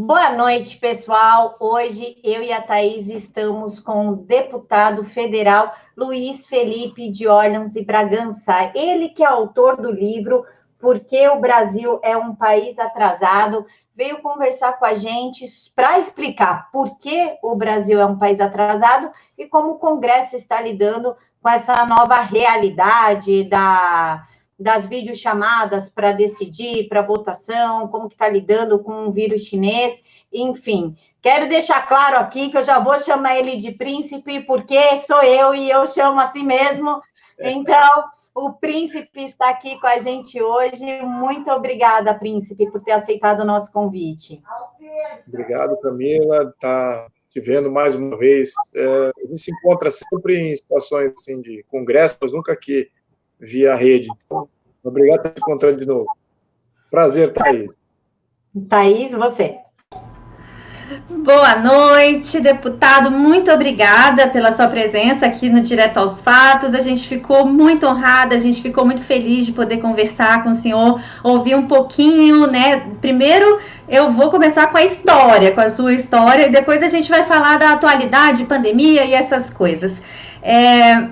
Boa noite, pessoal. Hoje eu e a Thaís estamos com o deputado federal Luiz Felipe de Orleans e Bragança. Ele que é autor do livro Por que o Brasil é um país atrasado, veio conversar com a gente para explicar por que o Brasil é um país atrasado e como o Congresso está lidando com essa nova realidade da das videochamadas para decidir, para votação, como que está lidando com o vírus chinês, enfim. Quero deixar claro aqui que eu já vou chamar ele de príncipe, porque sou eu e eu chamo assim mesmo. Então, o príncipe está aqui com a gente hoje. Muito obrigada, príncipe, por ter aceitado o nosso convite. Obrigado, Camila. Tá te vendo mais uma vez. É, a gente se encontra sempre em situações assim, de congresso, mas nunca aqui via rede. Então, obrigado por te encontrar de novo. Prazer, Thaís. Thaís, você. Boa noite, deputado. Muito obrigada pela sua presença aqui no Direto aos Fatos. A gente ficou muito honrada, a gente ficou muito feliz de poder conversar com o senhor, ouvir um pouquinho, né? Primeiro, eu vou começar com a história, com a sua história, e depois a gente vai falar da atualidade, pandemia e essas coisas. É,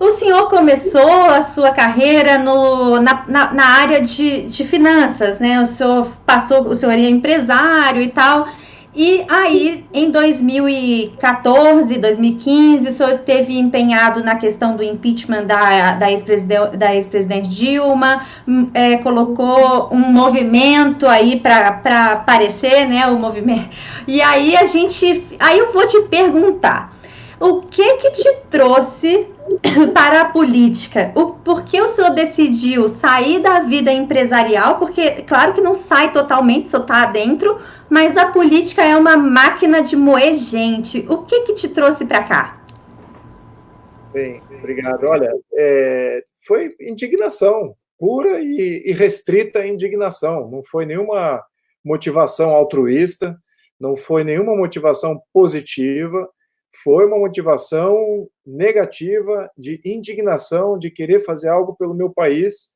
o senhor começou a sua carreira no, na, na, na, área de, de finanças, né? O senhor passou, o senhor é empresário e tal. E aí, em 2014, 2015, o senhor teve empenhado na questão do impeachment da, da ex-presidente Dilma, hum, é, colocou um movimento aí para aparecer, né? O movimento. E aí a gente. Aí eu vou te perguntar. O que que te trouxe para a política? O, por que o senhor decidiu sair da vida empresarial? Porque, claro que não sai totalmente, só está dentro, mas a política é uma máquina de moer gente. O que que te trouxe para cá? Bem, obrigado. Olha, é, foi indignação, pura e, e restrita indignação. Não foi nenhuma motivação altruísta, não foi nenhuma motivação positiva foi uma motivação negativa de indignação, de querer fazer algo pelo meu país,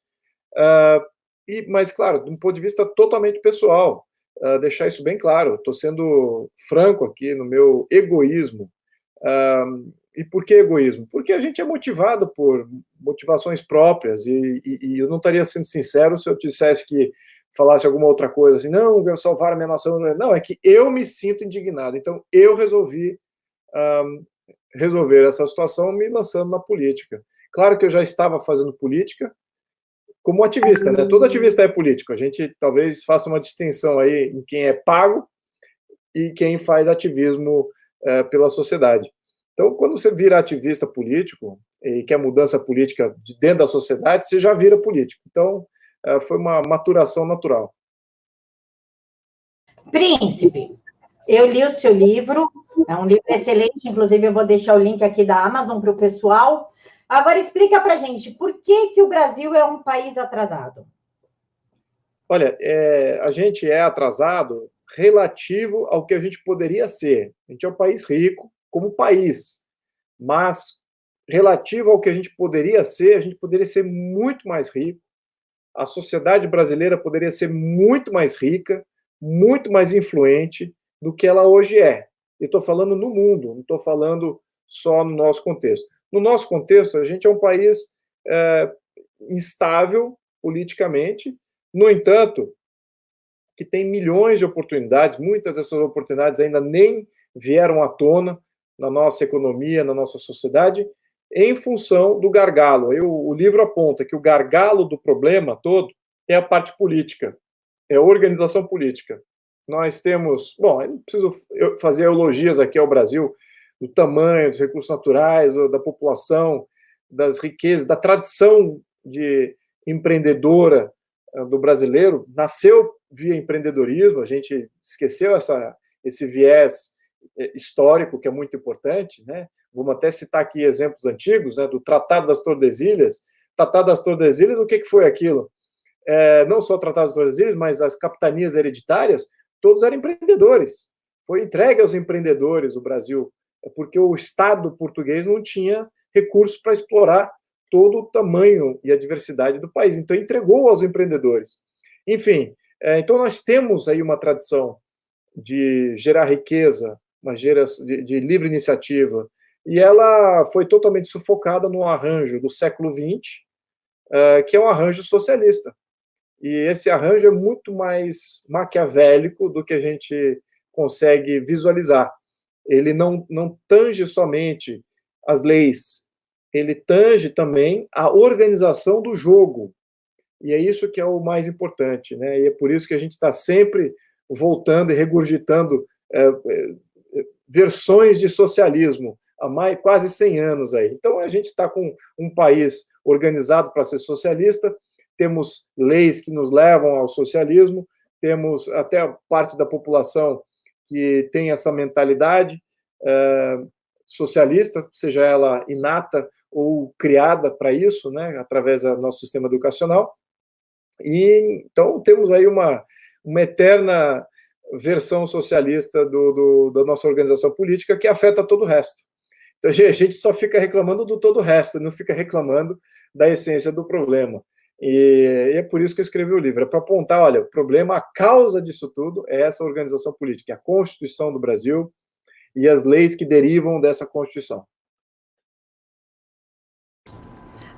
uh, e, mas, claro, de um ponto de vista totalmente pessoal, uh, deixar isso bem claro, estou sendo franco aqui no meu egoísmo. Uh, e por que egoísmo? Porque a gente é motivado por motivações próprias, e, e, e eu não estaria sendo sincero se eu dissesse que falasse alguma outra coisa assim, não, eu salvar a minha nação. Não, é que eu me sinto indignado, então eu resolvi um, resolver essa situação me lançando na política. Claro que eu já estava fazendo política como ativista, né? Todo ativista é político. A gente talvez faça uma distinção aí em quem é pago e quem faz ativismo é, pela sociedade. Então, quando você vira ativista político e quer mudança política de dentro da sociedade, você já vira político. Então, é, foi uma maturação natural. Príncipe, eu li o seu livro, é um livro excelente, inclusive eu vou deixar o link aqui da Amazon para o pessoal. Agora explica para gente, por que, que o Brasil é um país atrasado? Olha, é, a gente é atrasado relativo ao que a gente poderia ser. A gente é um país rico como país, mas relativo ao que a gente poderia ser, a gente poderia ser muito mais rico. A sociedade brasileira poderia ser muito mais rica, muito mais influente, do que ela hoje é. E estou falando no mundo, não estou falando só no nosso contexto. No nosso contexto, a gente é um país é, instável politicamente, no entanto, que tem milhões de oportunidades, muitas dessas oportunidades ainda nem vieram à tona na nossa economia, na nossa sociedade, em função do gargalo. Eu, o livro aponta que o gargalo do problema todo é a parte política, é a organização política. Nós temos, bom, eu preciso fazer elogias aqui ao Brasil do tamanho dos recursos naturais, da população, das riquezas, da tradição de empreendedora eh, do brasileiro. Nasceu via empreendedorismo, a gente esqueceu essa, esse viés eh, histórico que é muito importante, né? Vamos até citar aqui exemplos antigos, né? Do Tratado das Tordesilhas. Tratado das Tordesilhas, o que, que foi aquilo? É, não só o Tratado das Tordesilhas, mas as capitanias hereditárias todos eram empreendedores. Foi entregue aos empreendedores o Brasil, é porque o Estado português não tinha recursos para explorar todo o tamanho e a diversidade do país. Então, entregou aos empreendedores. Enfim, É, então, nós temos aí uma tradição de gerar riqueza, uma de, de livre iniciativa, e ela foi totalmente sufocada no arranjo do século XX, uh, que é um arranjo socialista. E esse arranjo é muito mais maquiavélico do que a gente consegue visualizar. Ele não, não tange somente as leis, ele tange também a organização do jogo. E é isso que é o mais importante, né? E é por isso que a gente está sempre voltando e regurgitando é, é, versões de socialismo há mais, quase 100 anos aí. Então a gente está com um país organizado para ser socialista, temos leis que nos levam ao socialismo, temos até parte da população que tem essa mentalidade é, socialista, seja ela inata ou criada para isso, né, através do nosso sistema educacional. E então temos aí uma, uma eterna versão socialista do, do, da nossa organização política que afeta todo o resto. Então a gente só fica reclamando do todo o resto, não fica reclamando da essência do problema. E, é por isso que eu escrevi o livro, é para apontar, olha, o problema, a causa disso tudo é essa organização política, é a Constituição do Brasil e as leis que derivam dessa Constituição.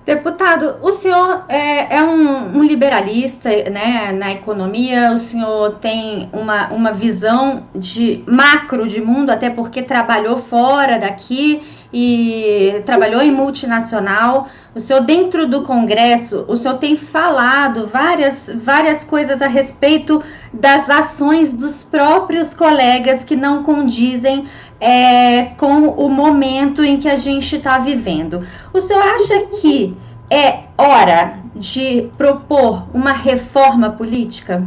Deputado, o senhor é, é um, um, liberalista né, na economia, o senhor tem uma, uma visão de macro de mundo, até porque trabalhou fora daqui e trabalhou em multinacional. O senhor, dentro do Congresso, o senhor tem falado várias, várias coisas a respeito das ações dos próprios colegas que não condizem é, com o momento em que a gente está vivendo. O senhor acha que é hora de propor uma reforma política?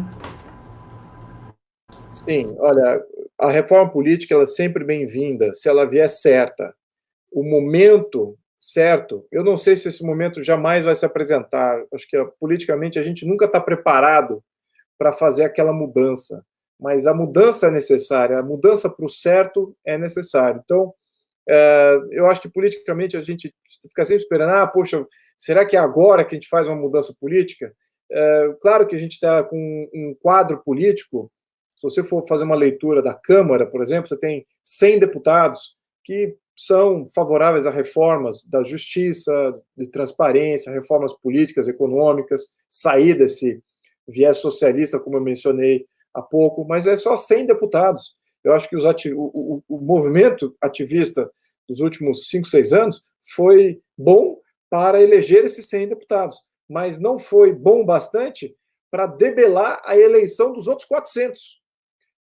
Sim, olha, a reforma política ela é sempre bem-vinda se ela vier certa. O momento certo, eu não sei se esse momento jamais vai se apresentar. Acho que politicamente a gente nunca está preparado para fazer aquela mudança mas a mudança é necessária, a mudança para o certo é necessária. Então, é, eu acho que politicamente a gente fica sempre esperando, ah, poxa, será que é agora que a gente faz uma mudança política? É, claro que a gente está com um quadro político, se você for fazer uma leitura da Câmara, por exemplo, você tem 100 deputados que são favoráveis a reformas da justiça, de transparência, reformas políticas, econômicas, sair desse viés socialista, como eu mencionei há pouco, mas é só 100 deputados. Eu acho que ati o, o, o, movimento ativista dos últimos 5, 6 anos foi bom para eleger esses 100 deputados, mas não foi bom bastante para debelar a eleição dos outros 400.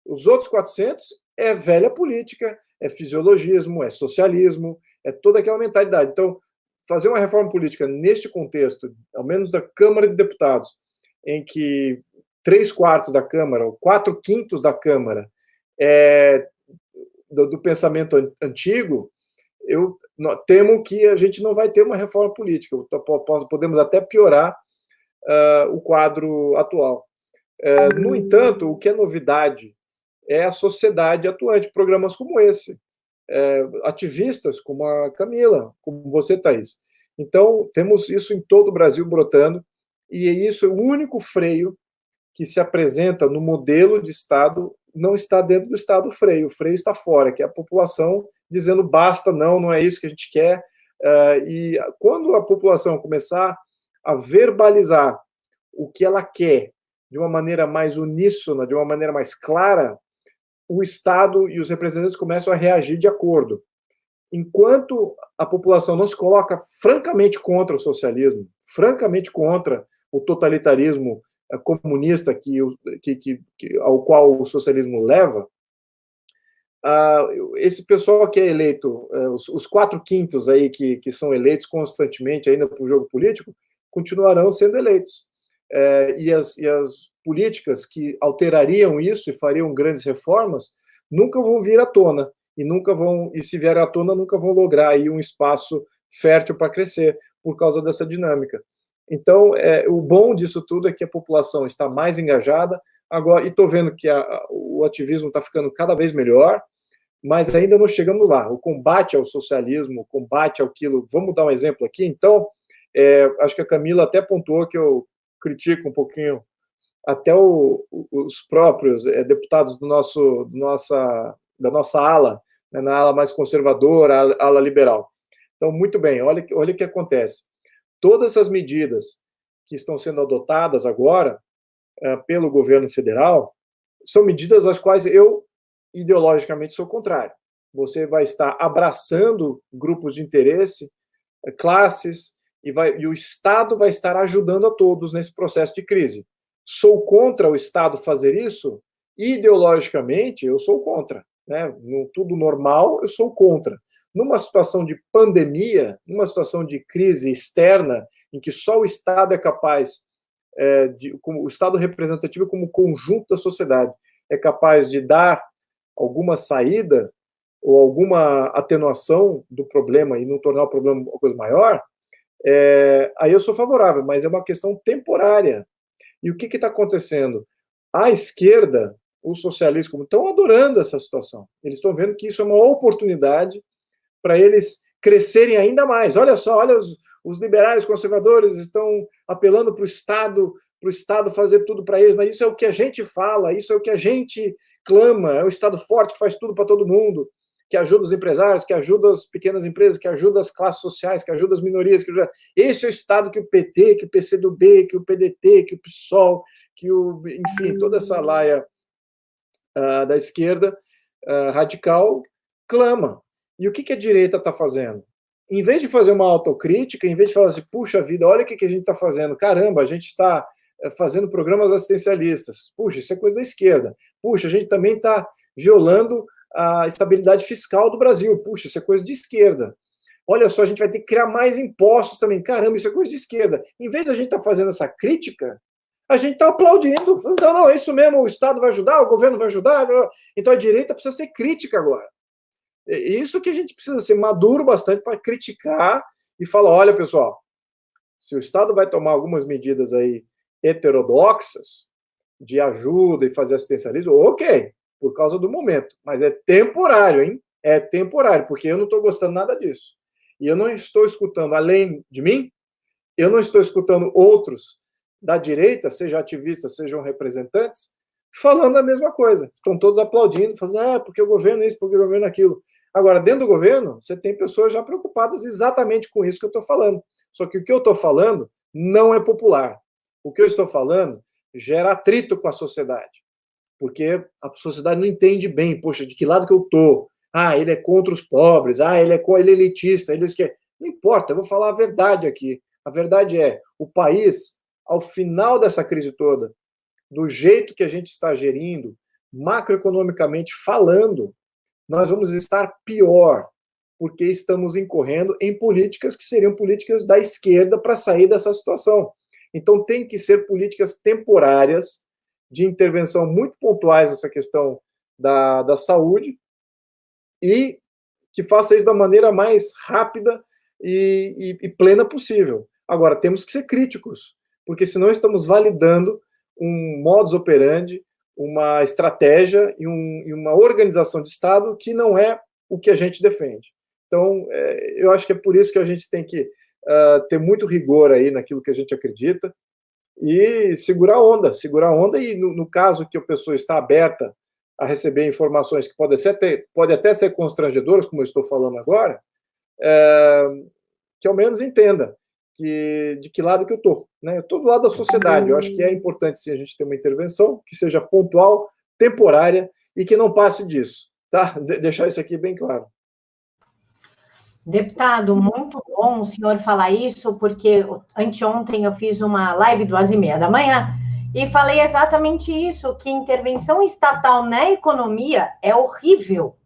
Os outros 400 é velha política, é fisiologismo, é socialismo, é toda aquela mentalidade. Então, fazer uma reforma política neste contexto, ao menos da Câmara de Deputados, em que três quartos da Câmara, ou quatro quintos da Câmara, é, do, do, pensamento antigo, eu temo que a gente não vai ter uma reforma política. Podemos até piorar uh, o quadro atual. Uh, no entanto, o que é novidade é a sociedade atuante, programas como esse, uh, ativistas como a Camila, como você, Thaís. Então, temos isso em todo o Brasil brotando, e isso é o único freio que se apresenta no modelo de Estado não está dentro do Estado freio, o freio está fora, que é a população dizendo basta, não, não é isso que a gente quer. Uh, e quando a população começar a verbalizar o que ela quer de uma maneira mais uníssona, de uma maneira mais clara, o Estado e os representantes começam a reagir de acordo. Enquanto a população não se coloca francamente contra o socialismo, francamente contra o totalitarismo comunista que, que, que, que, ao qual o socialismo leva, uh, esse pessoal que é eleito, uh, os, os, quatro quintos aí que, que são eleitos constantemente ainda para o jogo político, continuarão sendo eleitos. Uh, e, as, e as políticas que alterariam isso e fariam grandes reformas nunca vão vir à tona e nunca vão e se vier à tona nunca vão lograr aí um espaço fértil para crescer por causa dessa dinâmica. Então, é, o bom disso tudo é que a população está mais engajada. Agora, e estou vendo que a, o ativismo está ficando cada vez melhor, mas ainda não chegamos lá. O combate ao socialismo, o combate ao quilo. Vamos dar um exemplo aqui. Então, é, acho que a Camila até pontuou que eu critico um pouquinho até o, os próprios é, deputados do nosso, nossa, da nossa ala, né, na ala mais conservadora, ala, ala liberal. Então, muito bem, olha, olha o que acontece. Todas essas medidas que estão sendo adotadas agora é, pelo governo federal são medidas às quais eu, ideologicamente, sou contrário. Você vai estar abraçando grupos de interesse, é, classes, e, vai, e o Estado vai estar ajudando a todos nesse processo de crise. Sou contra o Estado fazer isso? Ideologicamente, eu sou contra. Né? No tudo normal, eu sou contra. Numa situação de pandemia, numa situação de crise externa, em que só o Estado é capaz, é, de, como, o Estado representativo como conjunto da sociedade, é capaz de dar alguma saída ou alguma atenuação do problema e não tornar o problema uma coisa maior, é, aí eu sou favorável, mas é uma questão temporária. E o que está acontecendo? A esquerda, os socialistas, estão adorando essa situação. Eles estão vendo que isso é uma oportunidade para eles crescerem ainda mais. Olha só, olha os, os liberais conservadores estão apelando para o Estado, para o Estado fazer tudo para eles, mas isso é o que a gente fala, isso é o que a gente clama, é o Estado forte que faz tudo para todo mundo que ajuda os empresários, que ajuda as pequenas empresas, que ajuda as classes sociais, que ajuda as minorias. Que ajuda... Esse é o Estado que o PT, que o PCdoB, que o PDT, que o PSOL, que o, enfim, toda essa laia uh, da esquerda uh, radical clama. E o que, que a direita está fazendo? Em vez de fazer uma autocrítica, em vez de falar assim, puxa vida, olha o que, que a gente está fazendo, caramba, a gente está eh, fazendo programas assistencialistas. Puxa, isso é coisa da esquerda. Puxa, a gente também está violando a estabilidade fiscal do Brasil. Puxa, isso é coisa de esquerda. Olha só, a gente vai ter que criar mais impostos também. Caramba, isso é coisa de esquerda. Em vez de a gente estar tá fazendo essa crítica, a gente está aplaudindo. Falando, não, não, é isso mesmo, o Estado vai ajudar, o governo vai ajudar. Então a direita precisa ser crítica agora. É isso que a gente precisa ser maduro bastante para criticar e falar: olha, pessoal, se o Estado vai tomar algumas medidas aí heterodoxas de ajuda e fazer assistencialismo, ok, por causa do momento. Mas é temporário, hein? É temporário, porque eu não estou gostando nada disso. E eu não estou escutando, além de mim, eu não estou escutando outros da direita, sejam ativistas, sejam representantes, falando a mesma coisa. Estão todos aplaudindo, falando, ah, porque o governo é isso, porque o governo é aquilo. Agora, dentro do governo, você tem pessoas já preocupadas exatamente com isso que eu estou falando. Só que o que eu estou falando não é popular. O que eu estou falando gera atrito com a sociedade porque a sociedade não entende bem, poxa, de que lado que eu tô? Ah, ele é contra os pobres, ah, ele é, ele é elitista, ele quer. Não importa, eu vou falar a verdade aqui. A verdade é, o país, ao final dessa crise toda, do jeito que a gente está gerindo, macroeconomicamente falando, nós vamos estar pior, porque estamos incorrendo em políticas que seriam políticas da esquerda para sair dessa situação. Então, tem que ser políticas temporárias, de intervenção muito pontuais nessa questão da, da saúde e que faça isso da maneira mais rápida e, e, e plena possível. Agora, temos que ser críticos, porque senão estamos validando um modus operandi, uma estratégia e, um, e, uma organização de Estado que não é o que a gente defende. Então, é, eu acho que é por isso que a gente tem que uh, ter muito rigor aí naquilo que a gente acredita, e segurar a onda, segurar a onda, e no, no, caso que a pessoa está aberta a receber informações que podem ser, pode até ser constrangedoras, como eu estou falando agora, é, que ao menos entenda que, de que lado que eu estou. Né? Eu estou do lado da sociedade, eu acho que é importante sim a gente ter uma intervenção que seja pontual, temporária e que não passe disso. Tá? De deixar isso aqui bem claro. Deputado, muito bom o senhor falar isso, porque anteontem eu fiz uma live duas e meia da manhã e falei exatamente isso, que intervenção estatal na economia é horrível,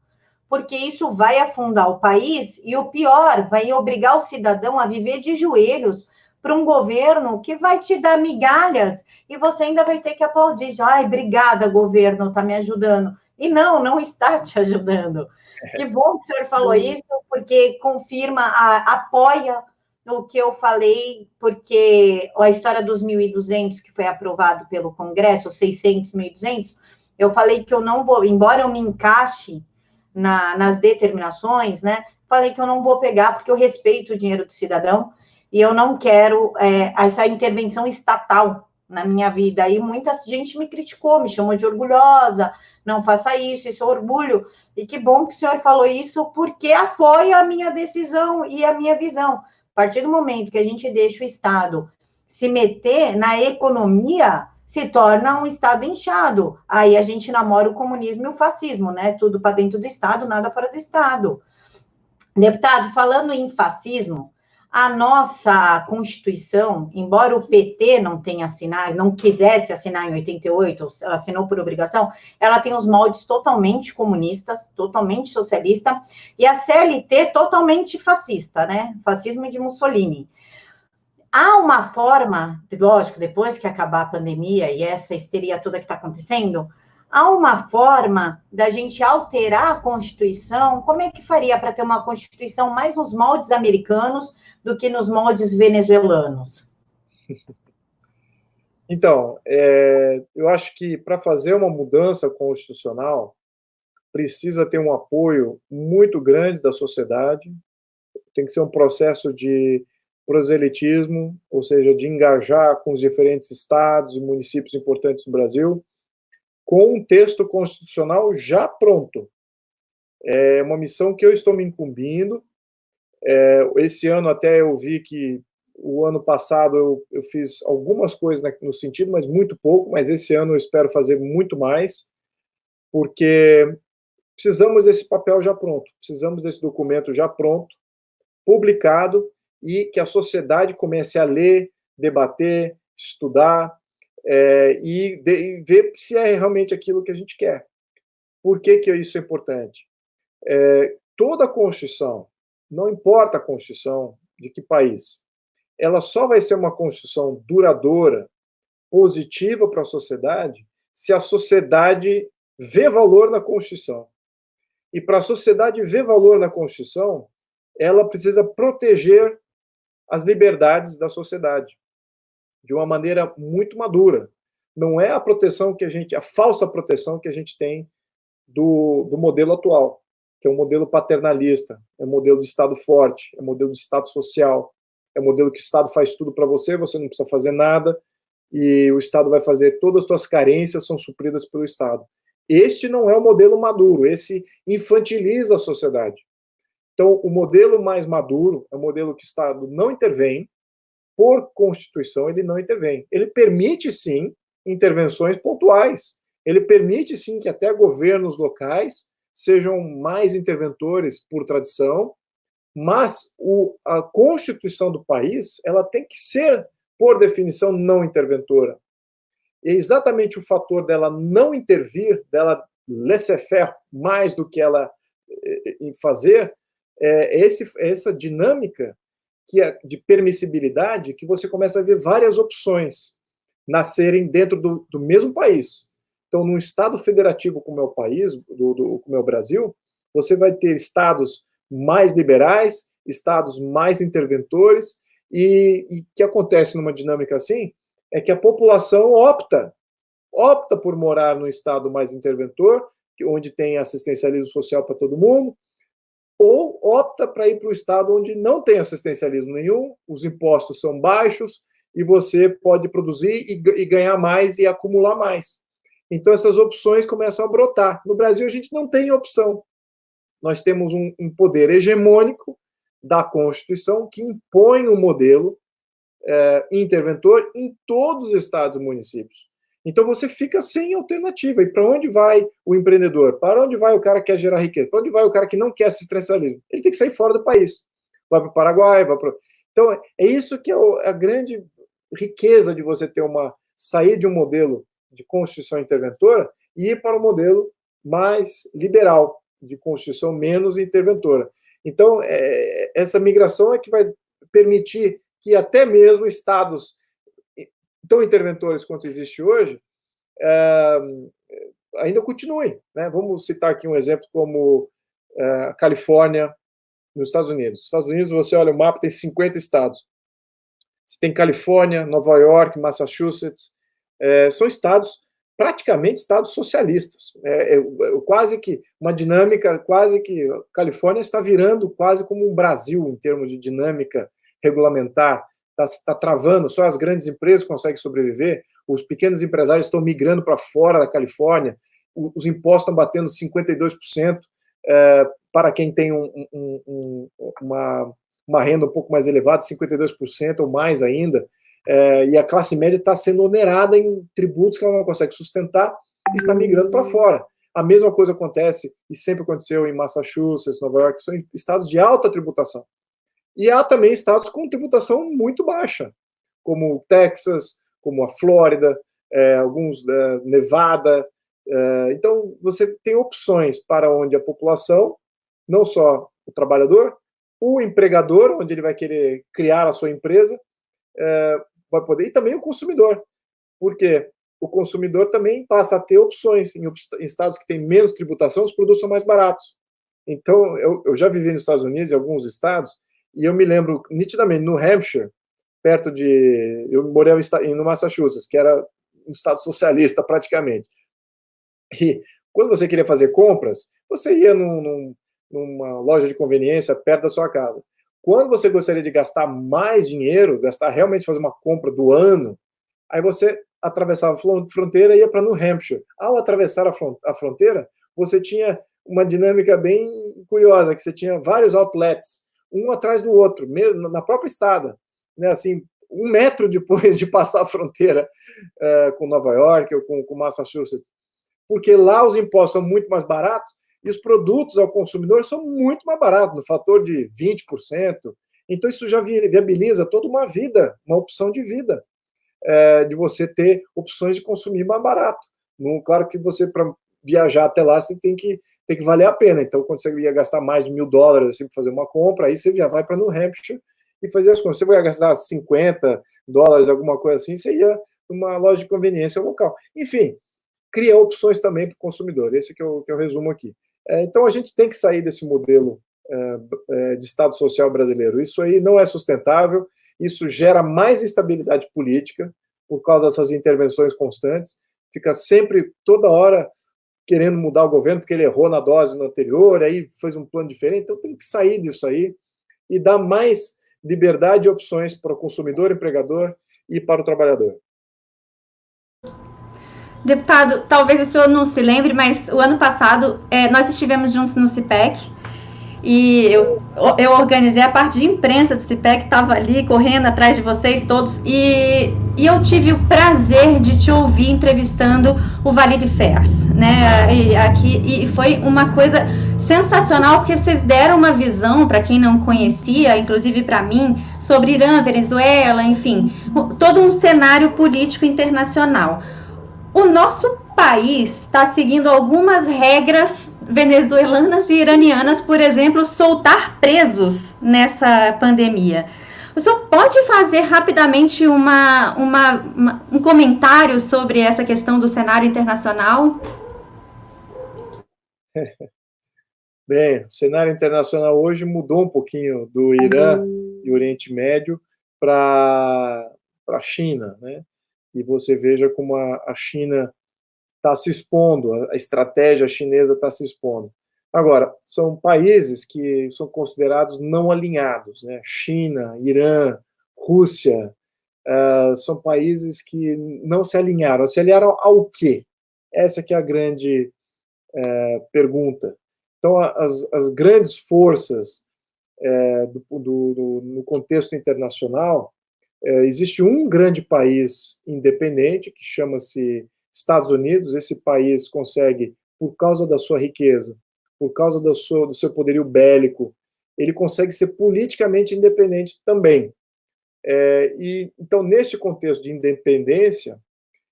porque isso vai afundar o país e o pior, vai obrigar o cidadão a viver de joelhos para um governo que vai te dar migalhas e você ainda vai ter que aplaudir. Ai, obrigada, governo, está me ajudando. E não, não está te ajudando. Que bom que o senhor falou isso, porque confirma, a, apoia o que eu falei, porque a história dos 1.200 que foi aprovado pelo Congresso, 600, 1.200, eu falei que eu não vou, embora eu me encaixe na, nas determinações, né? Falei que eu não vou pegar porque eu respeito o dinheiro do cidadão e eu não quero é, essa intervenção estatal na minha vida e muita gente me criticou, me chamou de orgulhosa, não faça isso, isso é orgulho. E que bom que o senhor falou isso, porque apoia a minha decisão e a minha visão. A partir do momento que a gente deixa o Estado se meter na economia, se torna um Estado inchado. Aí a gente namora o comunismo e o fascismo, né? Tudo para dentro do Estado, nada fora do Estado. Deputado, falando em fascismo, a nossa Constituição, embora o PT não tenha assinado, não quisesse assinar em 88, assinou por obrigação, ela tem os moldes totalmente comunistas, totalmente socialista, e a CLT totalmente fascista, né? Fascismo de Mussolini. Há uma forma, lógico, depois que acabar a pandemia e essa histeria toda que está acontecendo, há uma forma da gente alterar a Constituição? Como é que faria para ter uma Constituição mais nos moldes americanos do que nos moldes venezuelanos? Então, é, eu acho que para fazer uma mudança constitucional, precisa ter um apoio muito grande da sociedade, tem que ser um processo de proselitismo, ou seja, de engajar com os diferentes estados e municípios importantes do Brasil, com um texto constitucional já pronto. É uma missão que eu estou me incumbindo. É, esse ano até eu vi que o ano passado eu, eu fiz algumas coisas no sentido, mas muito pouco, mas esse ano eu espero fazer muito mais, porque precisamos desse papel já pronto, precisamos desse documento já pronto, publicado, e que a sociedade comece a ler, debater, estudar, é, e, de, e, ver se é realmente aquilo que a gente quer. Por que, que isso é importante? É, toda Constituição, não importa a Constituição de que país, ela só vai ser uma Constituição duradoura, positiva para a sociedade, se a sociedade vê valor na Constituição. E para a sociedade ver valor na Constituição, ela precisa proteger as liberdades da sociedade de uma maneira muito madura. Não é a proteção que a gente, a falsa proteção que a gente tem do, do modelo atual, que é um modelo paternalista, é um modelo de Estado forte, é um modelo de Estado social, é um modelo que o Estado faz tudo para você, você não precisa fazer nada, e o Estado vai fazer todas as suas carências são supridas pelo Estado. Este não é o modelo maduro, esse infantiliza a sociedade. Então, o modelo mais maduro é o modelo que o Estado não intervém, por Constituição, ele não intervém. Ele permite, sim, intervenções pontuais. Ele permite, sim, que até governos locais sejam mais interventores por tradição, mas o, a Constituição do país ela tem que ser, por definição, não interventora. E é exatamente o fator dela não intervir, dela laissez-faire mais do que ela em fazer, é esse, essa dinâmica que é de permissibilidade que você começa a ver várias opções nascerem dentro do, do mesmo país. Então, num estado federativo como é o país, do, do, como é o Brasil, você vai ter estados mais liberais, estados mais interventores, e o que acontece numa dinâmica assim é que a população opta, opta por morar num estado mais interventor, onde tem assistencialismo social para todo mundo, ou opta para ir para o estado onde não tem assistencialismo nenhum, os impostos são baixos e você pode produzir e, e ganhar mais e acumular mais. Então essas opções começam a brotar. No Brasil a gente não tem opção. Nós temos um, um poder hegemônico da Constituição que impõe um modelo é, interventor em todos os estados e municípios. Então você fica sem alternativa. E para onde vai o empreendedor? Para onde vai o cara que quer gerar riqueza? Para onde vai o cara que não quer assistencialismo? Ele tem que sair fora do país. Vai para o Paraguai, vai para. Então é isso que é a grande riqueza de você ter uma sair de um modelo de constituição interventora e ir para um modelo mais liberal, de constituição menos interventora. Então, é, essa migração é que vai permitir que até mesmo estados tão interventores quanto existe hoje, ainda continuem. Né? Vamos citar aqui um exemplo como a Califórnia, nos Estados Unidos. Nos Estados Unidos, você olha o mapa, tem 50 estados. Você tem Califórnia, Nova York, Massachusetts, é, são estados praticamente estados socialistas. É, é, é, quase que uma dinâmica, quase que a Califórnia está virando quase como um Brasil em termos de dinâmica regulamentar está tá travando, só as grandes empresas conseguem sobreviver. os pequenos empresários estão migrando para fora da Califórnia, os impostos estão batendo 52%, é, para quem tem um, um, um, uma, uma renda um pouco mais elevada, 52% ou mais ainda, é, e a classe média está sendo onerada em tributos que ela não consegue sustentar e está migrando para fora. A mesma coisa acontece, e sempre aconteceu em Massachusetts, Nova York, são estados de alta tributação. E há também estados com tributação muito baixa, como Texas, como a Flórida, é, alguns da é, Nevada. É, então, você tem opções para onde a população, não só o trabalhador, o empregador, onde ele vai querer criar a sua empresa, é, vai poder, e também o consumidor. Por quê? o consumidor também passa a ter opções. Em, estados que têm menos tributação, os produtos são mais baratos. Então, eu, eu já vivi nos Estados Unidos, em alguns estados, e eu me lembro nitidamente, no Hampshire, perto de. Eu morei no Massachusetts, que era um estado socialista praticamente. E quando você queria fazer compras, você ia num, num, numa loja de conveniência perto da sua casa. Quando você gostaria de gastar mais dinheiro, gastar realmente fazer uma compra do ano, aí você atravessava a fronteira e ia para New Hampshire. Ao atravessar a fronteira, você tinha uma dinâmica bem curiosa, que você tinha vários outlets, um atrás do outro, mesmo na própria estrada, né? Assim, um metro depois de passar a fronteira uh, com Nova York ou com, com Massachusetts, porque lá os impostos são muito mais baratos e os produtos ao consumidor são muito mais baratos, no fator de 20%. Então, isso já viabiliza toda uma vida, uma opção de vida é, de você ter opções de consumir mais barato. Não, claro que você, para viajar até lá, você tem que, tem que valer a pena. Então, quando você ia gastar mais de mil dólares assim, para fazer uma compra, aí você já vai para New Hampshire e fazer as coisas. Você vai gastar 50 dólares, alguma coisa assim, você ia numa loja de conveniência local. Enfim, cria opções também para o consumidor. Esse que eu, que eu resumo aqui. É, então, a gente tem que sair desse modelo é, é de Estado social brasileiro. Isso aí não é sustentável isso gera mais instabilidade política por causa dessas intervenções constantes. Fica sempre, toda hora, querendo mudar o governo porque ele errou na dose anterior, aí fez um plano diferente. Então tem que sair disso aí e dar mais liberdade e opções para o consumidor, empregador e para o trabalhador. Deputado, talvez o senhor não se lembre, mas o ano passado é, nós estivemos juntos no CIPEC e eu, eu organizei a parte de imprensa do CIPEC, estava ali correndo atrás de vocês todos, e, e eu tive o prazer de te ouvir entrevistando o Valide Fers, né? E, aqui, e foi uma coisa sensacional, porque vocês deram uma visão, para quem não conhecia, inclusive para mim, sobre Irã, Venezuela, enfim, todo um cenário político internacional. O nosso país está seguindo algumas regras venezuelanas e iranianas, por exemplo, soltar presos nessa pandemia. O senhor pode fazer rapidamente uma, uma, uma, um comentário sobre essa questão do cenário internacional? Bem, o cenário internacional hoje mudou um pouquinho do Irã e Oriente Médio para a China, né? E você veja como a, a China está se expondo, a estratégia chinesa está se expondo. Agora, são países que são considerados não alinhados, né? China, Irã, Rússia, uh, são países que não se alinharam. Se alinharam ao quê? Essa que é a grande uh, pergunta. Então, as, as grandes forças uh, do, do, do, no contexto internacional, existe um grande país independente que chama-se Estados Unidos, esse país consegue, por causa da sua riqueza, por causa do seu, do seu poderio bélico, ele consegue ser politicamente independente também. É, e então, neste contexto de independência,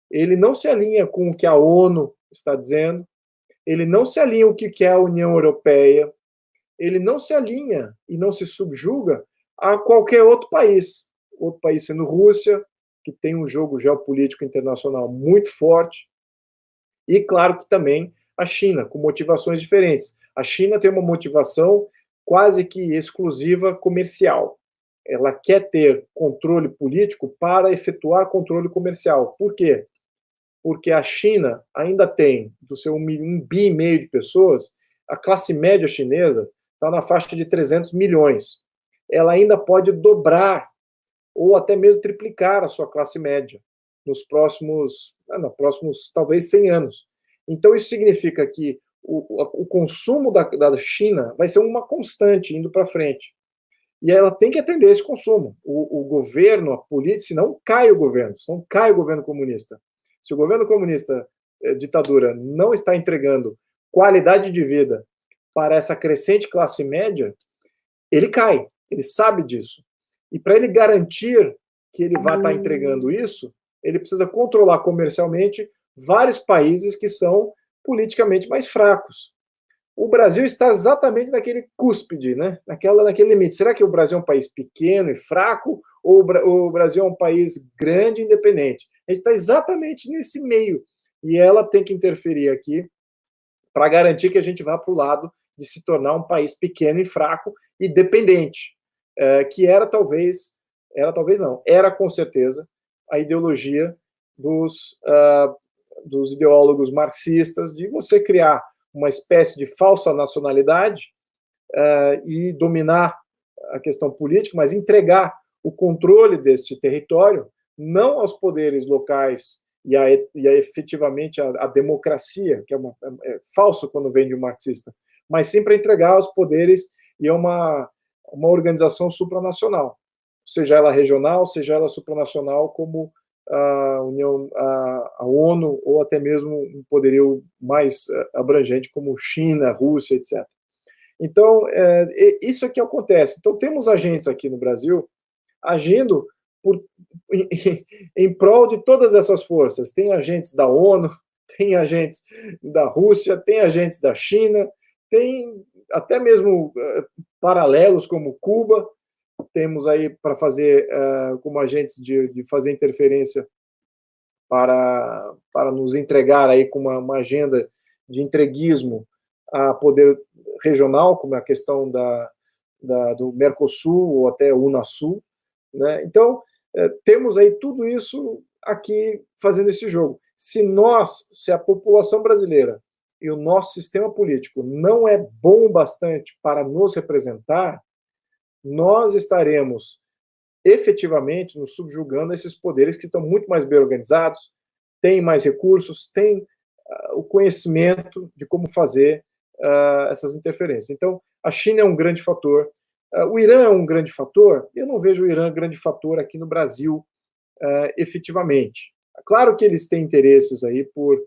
ele não se alinha com o que a ONU está dizendo, ele não se alinha o que quer a União Europeia, ele não se alinha e não se subjuga a qualquer outro país. Outro país sendo Rússia, que tem um jogo geopolítico internacional muito forte, e claro que também a China, com motivações diferentes. A China tem uma motivação quase que exclusiva comercial. Ela quer ter controle político para efetuar controle comercial. Por quê? Porque a China ainda tem, do seu um bi e meio de pessoas, a classe média chinesa está na faixa de 300 milhões. Ela ainda pode dobrar ou até mesmo triplicar a sua classe média. nos próximos, ah, nos próximos talvez 100 anos. Então, isso significa que o, o consumo da, da China vai ser uma constante indo para frente. E ela tem que atender esse consumo. O, o governo, a política, senão cai o governo, senão cai o governo comunista. Se o governo comunista, eh, ditadura, não está entregando qualidade de vida para essa crescente classe média, ele cai. Ele sabe disso. E para ele garantir que ele vai estar entregando isso, ele precisa controlar comercialmente vários países que são politicamente mais fracos. O Brasil está exatamente naquele cúspide, né? Naquela, naquele limite. Será que o Brasil é um país pequeno e fraco ou o Brasil é um país grande e independente? A gente está exatamente nesse meio. E ela tem que interferir aqui para garantir que a gente vá para o lado de se tornar um país pequeno e fraco e dependente, é, que era talvez, era talvez não, era com certeza a ideologia dos, uh, dos ideólogos marxistas de você criar uma espécie de falsa nacionalidade uh, e dominar a questão política, mas entregar o controle deste território não aos poderes locais e a, e a efetivamente a, a, democracia, que é, uma, é, é falso quando vem de um marxista, mas sim para entregar os poderes e a uma, uma organização supranacional, seja ela regional, seja ela supranacional, como a União, a, a ONU, ou até mesmo um poderio mais eh, abrangente, como China, Rússia, etc. Então, é, isso é que acontece. Então, temos agentes aqui no Brasil agindo por, em, em prol de todas essas forças. Tem agentes da ONU, tem agentes da Rússia, tem agentes da China, tem até mesmo uh, paralelos como Cuba, temos aí para fazer uh, como agentes de, de fazer interferência para, para nos entregar aí com uma, uma agenda de entreguismo a poder regional, como é a questão da, da, do Mercosul ou até Unasul. Né? Então, eh, temos aí tudo isso aqui fazendo esse jogo. Se nós, se a população brasileira e o nosso sistema político não é bom bastante para nos representar, nós estaremos efetivamente nos subjugando esses poderes que estão muito mais bem organizados, têm mais recursos, têm uh, o conhecimento de como fazer uh, essas interferências. Então, a China é um grande fator, uh, o Irã é um grande fator, eu não vejo o Irã grande fator aqui no Brasil efetivamente. Claro que eles têm interesses aí por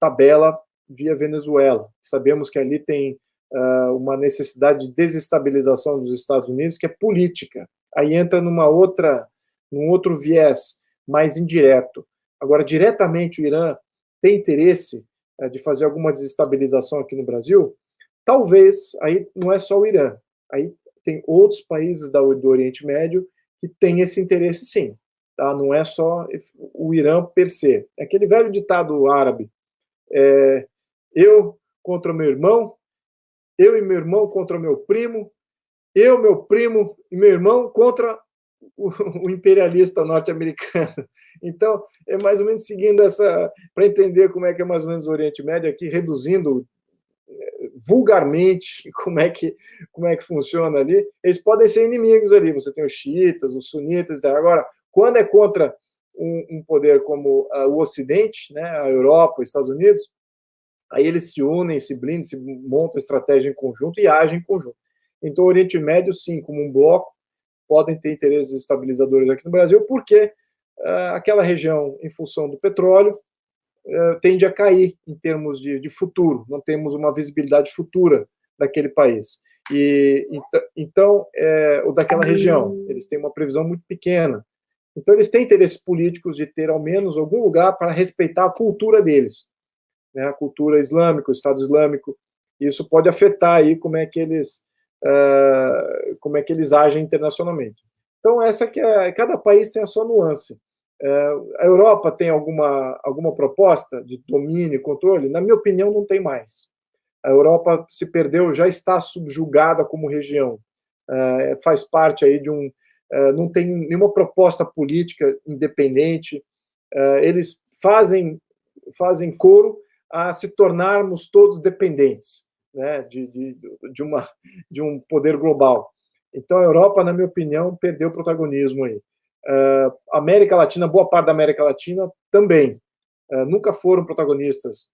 tabela via Venezuela. Sabemos que ali tem uh, uma necessidade de desestabilização dos Estados Unidos que é política. Aí entra numa outra, num outro viés mais indireto. Agora, diretamente o Irã tem interesse uh, de fazer alguma desestabilização aqui no Brasil? Talvez, aí não é só o Irã, aí tem outros países da, do Oriente Médio que têm esse interesse sim. Tá? Não é só o Irã per se. É aquele velho ditado árabe: é, eu contra meu irmão, eu e meu irmão contra meu primo, eu, meu primo e meu irmão contra o, imperialista norte-americano. Então, é mais ou menos seguindo essa. para entender como é que é mais ou menos o Oriente Médio aqui, reduzindo eh, vulgarmente como é que como é que funciona ali eles podem ser inimigos ali você tem os xiitas os sunitas agora quando é contra um, um poder como uh, o Ocidente né a Europa os Estados Unidos Aí eles se unem, se blindam, se montam estratégia em conjunto e agem em conjunto. Então, o Oriente Médio, sim, como um bloco, podem ter interesses estabilizadores aqui no Brasil, porque uh, aquela região, em função do petróleo, uh, tende a cair em termos de, de, futuro. Não temos uma visibilidade futura daquele país. E então, é, ou daquela região, eles têm uma previsão muito pequena. Então, eles têm interesses políticos de ter ao menos algum lugar para respeitar a cultura deles né, a cultura islâmica, o Estado Islâmico. Isso pode afetar aí como é que eles uh, como é que eles agem internacionalmente. Então essa que é, cada país tem a sua nuance. Uh, a Europa tem alguma alguma proposta de domínio e controle? Na minha opinião, não tem mais. A Europa se perdeu, já está subjugada como região. Uh, faz parte aí de um não tem nenhuma proposta política independente. eles fazem fazem coro a se tornarmos todos dependentes né, de, de, de, uma, de um poder global. Então, a Europa, na minha opinião, perdeu protagonismo aí. Uh, América Latina, boa parte da América Latina também, uh, nunca foram protagonistas.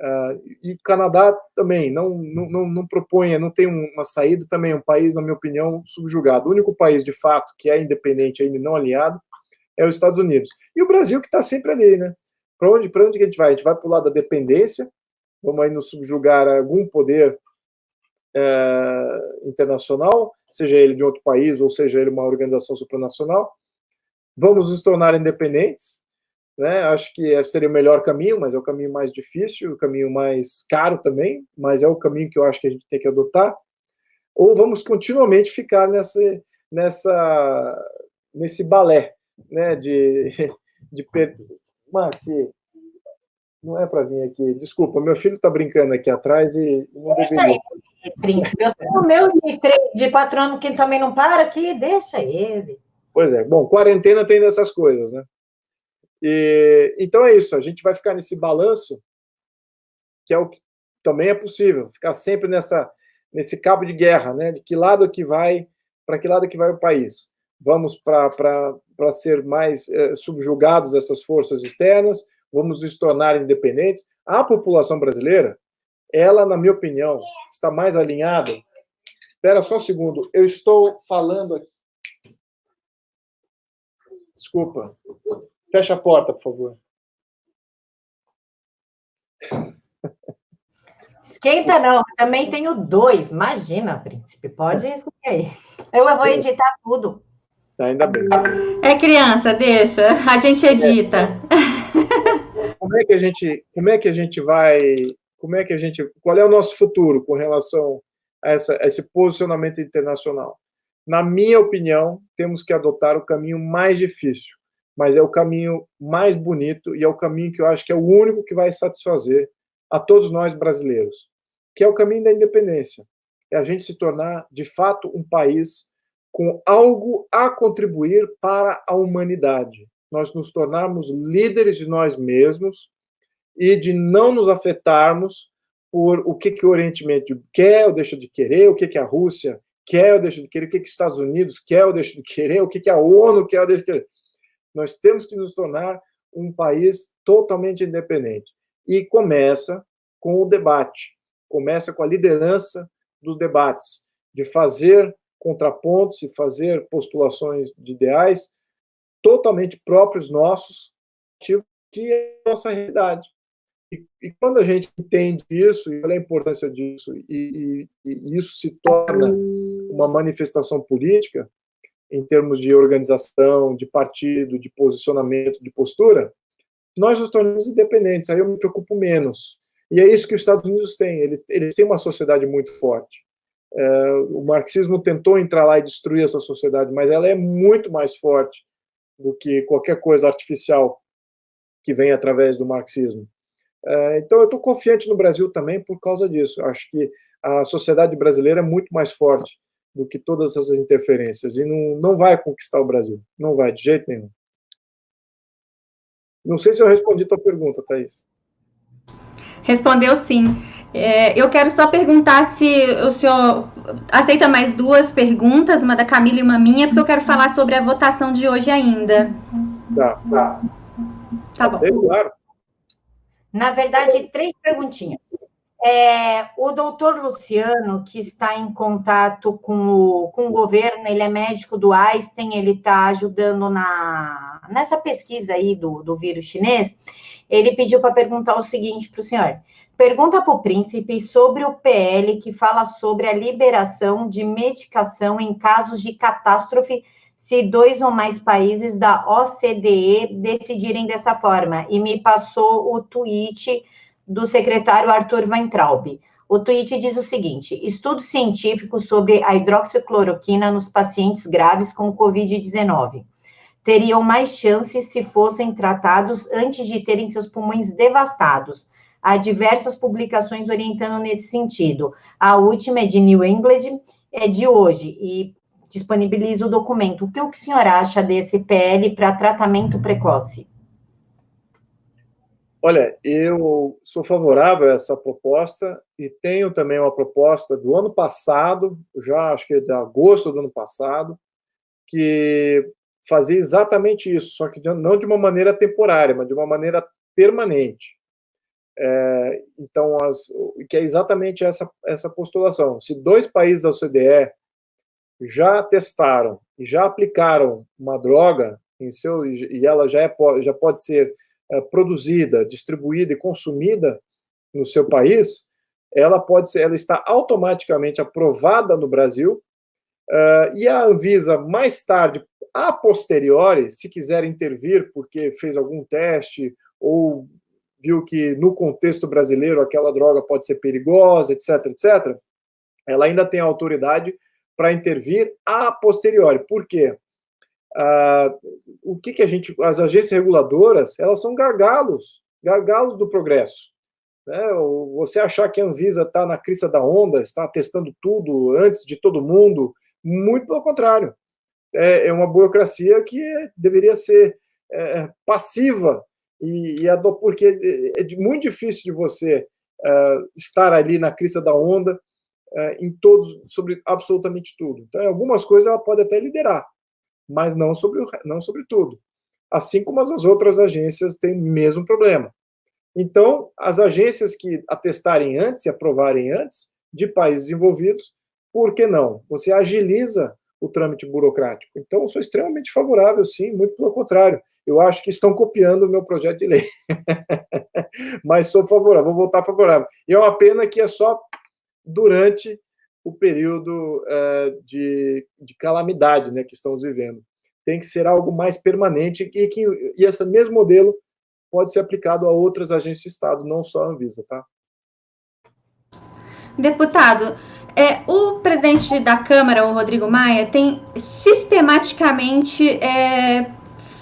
Uh, e Canadá também não, não, não, não propõe, não tem uma saída também, é um país, na minha opinião, subjugado. O único país, de fato, que é independente ainda não aliado é os Estados Unidos. E o Brasil que está sempre ali, né? Para onde, onde que a gente vai? A gente vai para o lado da dependência, vamos aí nos subjugar a algum poder internacional, seja ele de outro país ou seja ele uma organização supranacional, vamos nos tornar independentes, né? Acho que seria o melhor caminho, mas é o caminho mais difícil, o caminho mais caro também, mas é o caminho que eu acho que a gente tem que adotar. Ou vamos continuamente ficar nessa, nessa, nesse balé, né? De, de per... Max, não é para vir aqui. Desculpa, meu filho está brincando aqui atrás e não deixa deveria. Aí, príncipe. Eu tenho o meu de, três, de quatro anos que também não para aqui, deixa ele. Pois é. Bom, quarentena tem dessas coisas, né? E, então é isso. A gente vai ficar nesse balanço, que é o que também é possível, ficar sempre nessa nesse cabo de guerra, né? De que lado que vai, para que lado que vai o país? Vamos para ser mais é, subjugados essas forças externas? Vamos nos tornar independentes? A população brasileira, ela, na minha opinião, está mais alinhada. Espera só um segundo. Eu estou falando aqui Desculpa. Fecha a porta, por favor. Esquenta não, também tenho dois. Imagina, príncipe, pode escolher aí. Eu vou editar tudo. Ainda bem. É criança, deixa. A gente edita. Como é que a gente, como é que a gente vai, como é que a gente, qual é o nosso futuro com relação a, essa, a esse posicionamento internacional? Na minha opinião, temos que adotar o caminho mais difícil, mas é o caminho mais bonito e é o caminho que eu acho que é o único que vai satisfazer a todos nós brasileiros, que é o caminho da independência. É a gente se tornar, de fato, um país com algo a contribuir para a humanidade. Nós nos tornarmos líderes de nós mesmos e de não nos afetarmos por o que, que o Oriente Médio quer ou deixa de querer, o que, que a Rússia quer ou deixa de querer, o que, que os Estados Unidos quer ou deixa de querer, o que, que a ONU quer ou deixa de querer. Nós temos que nos tornar um país totalmente independente. E começa com o debate, começa com a liderança dos debates, de fazer contrapontos e fazer postulações de ideais totalmente próprios nossos, que é a nossa realidade. E, e, quando a gente entende isso, e a importância disso, e, e, e isso se torna uma manifestação política, em termos de organização, de partido, de posicionamento, de postura, nós nos tornamos independentes. Aí eu me preocupo menos. E é isso que os Estados Unidos têm. Eles, eles têm uma sociedade muito forte. O marxismo tentou entrar lá e destruir essa sociedade, mas ela é muito mais forte do que qualquer coisa artificial que vem através do marxismo. É, então, eu estou confiante no Brasil também por causa disso. Eu acho que a sociedade brasileira é muito mais forte do que todas essas interferências e não, não vai conquistar o Brasil. Não vai, de jeito nenhum. Não sei se eu respondi a tua pergunta, Thaís. Respondeu sim. É, eu quero só perguntar se o senhor aceita mais duas perguntas, uma da Camila e uma minha, porque eu quero falar sobre a votação de hoje ainda. Tá, tá. Tá bom. Claro. Na verdade, três perguntinhas. É, o doutor Luciano, que está em contato com o, com o governo, ele é médico do Einstein, ele está ajudando na, nessa pesquisa aí do, do vírus chinês. Ele pediu para perguntar o seguinte para o senhor: pergunta para o príncipe sobre o PL que fala sobre a liberação de medicação em casos de catástrofe se dois ou mais países da OCDE decidirem dessa forma. E me passou o tweet do secretário Arthur Weintraub. O tweet diz o seguinte: estudos científicos sobre a hidroxicloroquina nos pacientes graves com Covid-19 teriam mais chances se fossem tratados antes de terem seus pulmões devastados. Há diversas publicações orientando nesse sentido. A última é de New England, é de hoje, e disponibiliza o documento. O que o senhor acha desse PL para tratamento precoce? Olha, eu sou favorável a essa proposta e tenho também uma proposta do ano passado, já acho que é de agosto do ano passado, que fazer exatamente isso, só que não de uma maneira temporária, mas de uma maneira permanente. É, então, as, que é exatamente essa, essa postulação. Se dois países da OCDE já testaram e já aplicaram uma droga em seu e ela já, é, já pode ser é, produzida, distribuída e consumida no seu país, ela pode ser, ela está automaticamente aprovada no Brasil uh, e a Anvisa mais tarde, a posteriori, se quiser intervir porque fez algum teste ou viu que no contexto brasileiro aquela droga pode ser perigosa, etc, etc, ela ainda tem autoridade para intervir a posteriori. Por quê? Ah, o que, que a gente, as agências reguladoras, elas são gargalos, gargalos do progresso. Né? Você achar que a Anvisa está na crista da onda, está testando tudo antes de todo mundo, muito pelo contrário. É, é uma burocracia que deveria ser é, passiva e, e porque é, é muito difícil de você uh, estar ali na crista da onda uh, em todos, sobre absolutamente tudo. Então, algumas coisas ela pode até liderar, mas não sobre, não sobre tudo. Assim como as outras agências têm o mesmo problema. Então, as agências que atestarem antes e aprovarem antes de países envolvidos, por que não? Você agiliza o trâmite burocrático. Então, eu sou extremamente favorável, sim, muito pelo contrário eu acho que estão copiando o meu projeto de lei. Mas sou favorável, vou voltar favorável. E é uma pena que é só durante o período uh, de, de, calamidade né, que estamos vivendo. Tem que ser algo mais permanente e que e esse mesmo modelo pode ser aplicado a outras agências de Estado, não só a Anvisa, tá? Deputado, é, o presidente da Câmara, o Rodrigo Maia, tem sistematicamente é,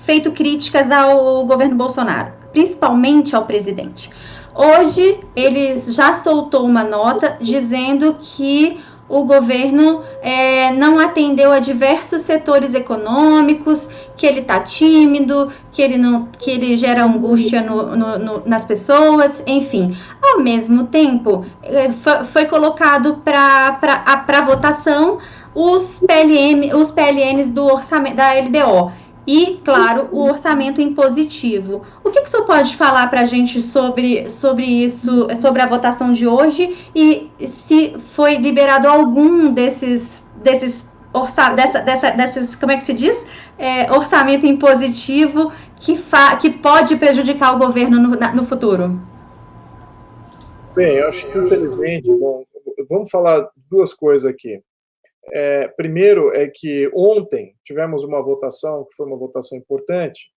feito críticas ao governo Bolsonaro, principalmente ao presidente. Hoje, ele já soltou uma nota dizendo que o governo é, não atendeu a diversos setores econômicos, que ele está tímido, que ele, não, que ele gera angústia no, no, no, nas pessoas, enfim. Ao mesmo tempo, é, foi, colocado para votação os, PLM, os PLNs do orçamento da LDO e, claro, o orçamento impositivo. O que, que o senhor pode falar para a gente sobre, sobre isso, sobre a votação de hoje e se foi liberado algum desses, desses orça, dessa, dessa, desses, como é que se diz? É, orçamento impositivo que, fa, que pode prejudicar o governo no, no futuro? Bem, eu acho que, infelizmente, bom, vamos falar duas coisas aqui. É, primeiro é que ontem tivemos uma votação, que foi uma votação importante,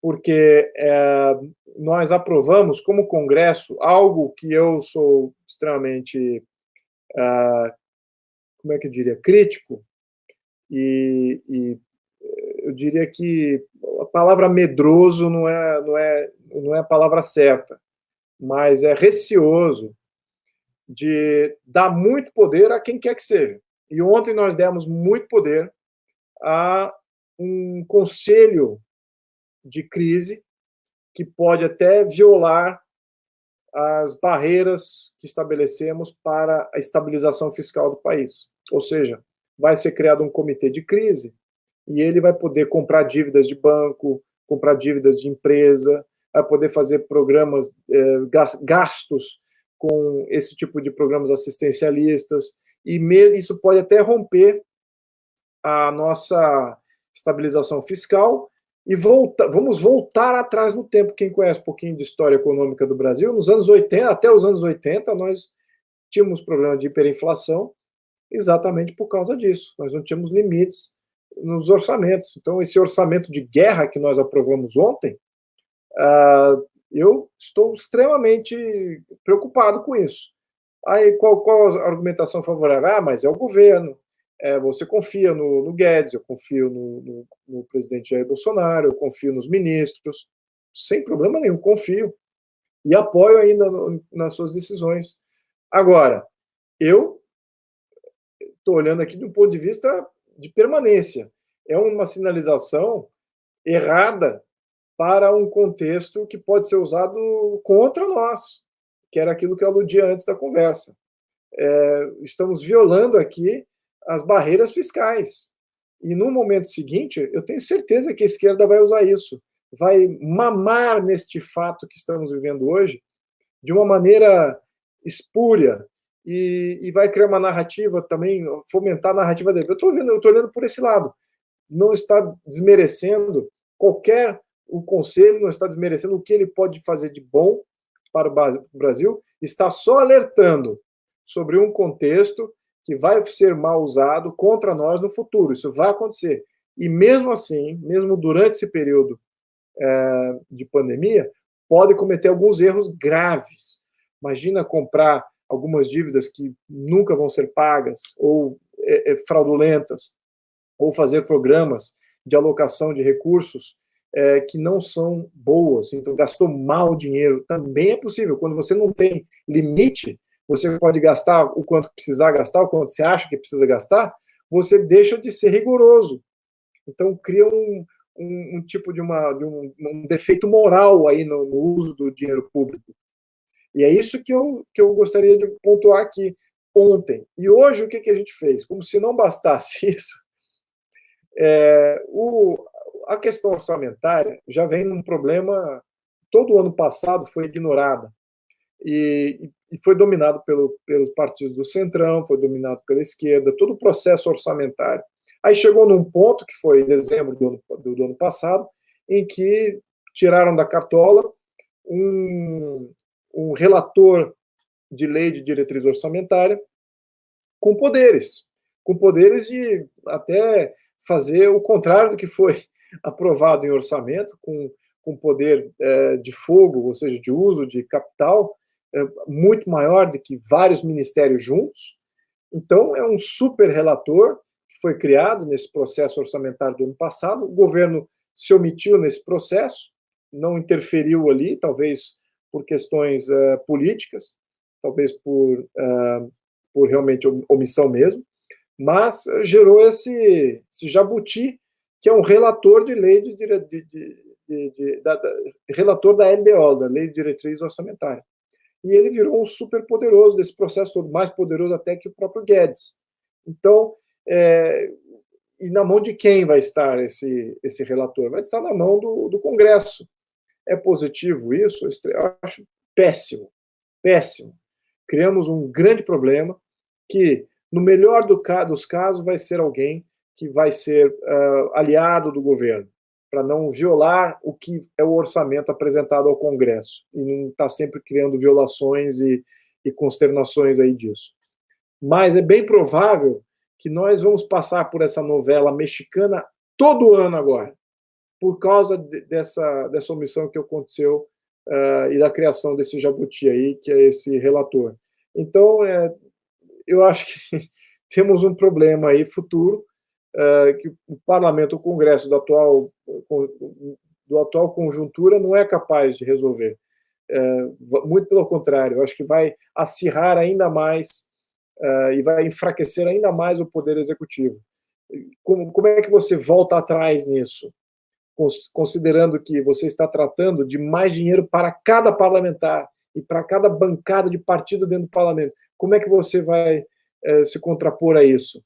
porque é, nós aprovamos como Congresso algo que eu sou extremamente, é, como é que eu diria, crítico, e, e, eu diria que a palavra medroso não é, não é, não é a palavra certa, mas é receoso de dar muito poder a quem quer que seja. E ontem nós demos muito poder a um conselho de crise que pode até violar as barreiras que estabelecemos para a estabilização fiscal do país. Ou seja, vai ser criado um comitê de crise e ele vai poder comprar dívidas de banco, comprar dívidas de empresa, vai poder fazer programas, eh, gastos com esse tipo de programas assistencialistas, e isso pode até romper a nossa estabilização fiscal e volta, vamos voltar atrás no tempo. Quem conhece um pouquinho de história econômica do Brasil, nos anos 80, até os anos 80, nós tínhamos problema de hiperinflação exatamente por causa disso. Nós não tínhamos limites nos orçamentos. Então, esse orçamento de guerra que nós aprovamos ontem, uh, eu estou extremamente preocupado com isso. Aí qual, qual a argumentação favorável? Ah, mas é o governo. É, você confia no, no, Guedes, eu confio no, no, no, presidente Jair Bolsonaro, eu confio nos ministros, sem problema nenhum, confio. E apoio ainda nas suas decisões. Agora, eu estou olhando aqui do ponto de vista de permanência. É uma sinalização errada para um contexto que pode ser usado contra nós que era aquilo que eu aludia antes da conversa. É, estamos violando aqui as barreiras fiscais. E no momento seguinte, eu tenho certeza que a esquerda vai usar isso, vai mamar neste fato que estamos vivendo hoje de uma maneira espúria e, e vai criar uma narrativa também, fomentar a narrativa dele. Eu estou vendo, eu estou olhando por esse lado. Não está desmerecendo qualquer o conselho, não está desmerecendo o que ele pode fazer de bom para o Brasil, está só alertando sobre um contexto que vai ser mal usado contra nós no futuro. Isso vai acontecer. E mesmo assim, mesmo durante esse período é, de pandemia, pode cometer alguns erros graves. Imagina comprar algumas dívidas que nunca vão ser pagas ou é, é, fraudulentas, ou fazer programas de alocação de recursos é, que não são boas, então gastou mal dinheiro, também é possível. Quando você não tem limite, você pode gastar o quanto precisar gastar, o quanto você acha que precisa gastar, você deixa de ser rigoroso. Então, cria um, um, um tipo de, uma, de um, um, defeito moral aí no, no, uso do dinheiro público. E é isso que eu, que eu gostaria de pontuar aqui ontem. E hoje, o que, que a gente fez? Como se não bastasse isso, é, o, a questão orçamentária já vem num problema, todo o ano passado foi ignorada. E, e foi dominado pelo, pelos partidos do Centrão, foi dominado pela esquerda, todo o processo orçamentário. Aí chegou num ponto, que foi em dezembro do ano, do, do ano passado, em que tiraram da cartola um, um relator de lei de diretriz orçamentária com poderes, com poderes de até fazer o contrário do que foi aprovado em orçamento, com, com poder é, de fogo, ou seja, de uso de capital, é, muito maior do que vários ministérios juntos. Então, é um super relator que foi criado nesse processo orçamentário do ano passado. O governo se omitiu nesse processo, não interferiu ali, talvez por questões uh, políticas, talvez por, uh, por realmente omissão mesmo, mas gerou esse, esse jabuti, que é um relator de lei de, de, de, de da, da, relator da LDO, da Lei de Diretriz Orçamentária e ele virou um super poderoso desse processo todo, mais poderoso até que o próprio Guedes. Então, é, e na mão de quem vai estar esse, esse relator? Vai estar na mão do, do Congresso. É positivo isso? Eu acho péssimo, péssimo. Criamos um grande problema que, no melhor do, dos casos, vai ser alguém que vai ser uh, aliado do governo para não violar o que é o orçamento apresentado ao Congresso e não estar tá sempre criando violações e, e consternações aí disso. Mas é bem provável que nós vamos passar por essa novela mexicana todo ano agora, por causa de, dessa, dessa omissão que aconteceu uh, e da criação desse jabuti aí, que é esse relator. Então, é, eu acho que temos um problema aí futuro, que o parlamento, o Congresso do atual, do atual conjuntura não é capaz de resolver. Uh, muito pelo contrário, acho que vai acirrar ainda mais uh, e vai enfraquecer ainda mais o poder executivo. Como, como é que você volta atrás nisso? Considerando que você está tratando de mais dinheiro para cada parlamentar e para cada bancada de partido dentro do parlamento. Como é que você vai se contrapor a isso?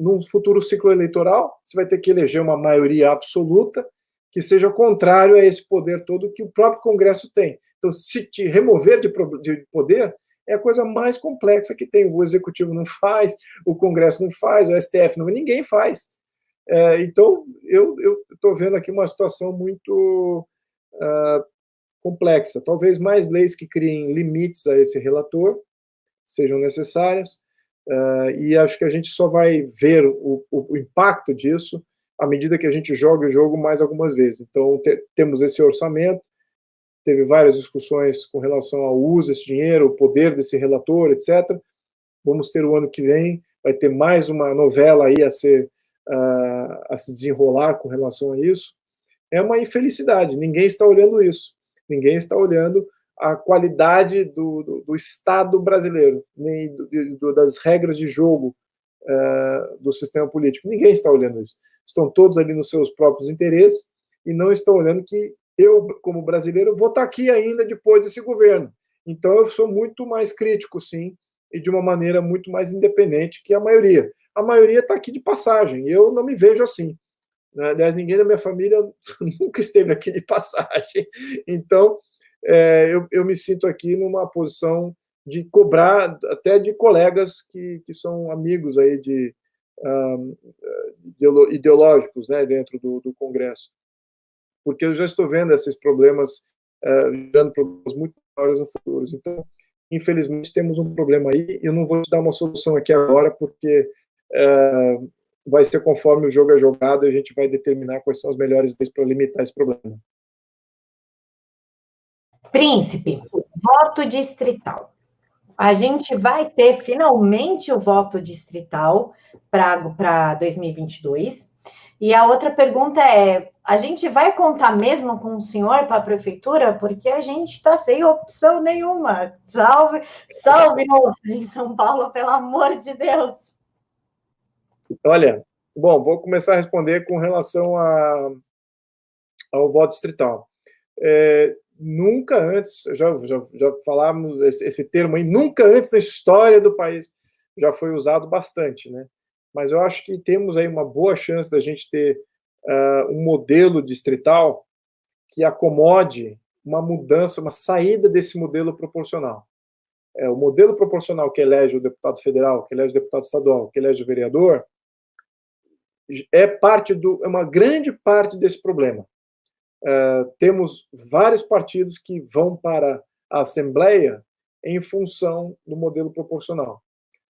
Num futuro ciclo eleitoral, você vai ter que eleger uma maioria absoluta que seja contrário a esse poder todo que o próprio Congresso tem. Então, se te remover de, poder, é a coisa mais complexa que tem. O Executivo não faz, o Congresso não faz, o STF não, ninguém faz. É, então, eu estou vendo aqui uma situação muito uh, complexa. Talvez mais leis que criem limites a esse relator sejam necessárias. Uh, e acho que a gente só vai ver o, o, o, impacto disso à medida que a gente joga o jogo mais algumas vezes. Então, te, temos esse orçamento, teve várias discussões com relação ao uso desse dinheiro, o poder desse relator, etc. Vamos ter o ano que vem, vai ter mais uma novela aí a ser uh, a se desenrolar com relação a isso. É uma infelicidade, ninguém está olhando isso. Ninguém está olhando a qualidade do, do, do Estado brasileiro, nem do, das regras de jogo uh, do sistema político. Ninguém está olhando isso. Estão todos ali nos seus próprios interesses e não estão olhando que eu, como brasileiro, vou estar aqui ainda depois desse governo. Então, eu sou muito mais crítico, sim, e de uma maneira muito mais independente que a maioria. a maioria está aqui de passagem. Eu não me vejo assim. Aliás, ninguém da minha família nunca esteve aqui de passagem. Então, é, eu, eu me sinto aqui numa posição de cobrar até de colegas que, que são amigos aí de um, ideológicos né, dentro do, do Congresso. Porque eu já estou vendo esses problemas uh, gerando problemas muito maiores no futuro. Então, infelizmente, temos um problema aí. Eu não vou te dar uma solução aqui agora, porque uh, vai ser conforme o jogo é jogado e a gente vai determinar quais são as melhores leis para limitar esse problema. Príncipe, voto distrital. A gente vai ter finalmente o voto distrital para 2022. E a outra pergunta é: a gente vai contar mesmo com o senhor para a prefeitura? Porque a gente está sem opção nenhuma. Salve, salve-nos em São Paulo, pelo amor de Deus. Olha, bom, vou começar a responder com relação a, ao voto distrital. É, nunca antes, já, já, já falamos esse, esse, termo aí, nunca antes na história do país já foi usado bastante, né? Mas eu acho que temos aí uma boa chance da gente ter uh, um modelo distrital que acomode uma mudança, uma saída desse modelo proporcional. É, o modelo proporcional que elege o deputado federal, que elege o deputado estadual, que elege o vereador, é parte do, é uma grande parte desse problema. Uh, temos vários partidos que vão para a Assembleia em função do modelo proporcional.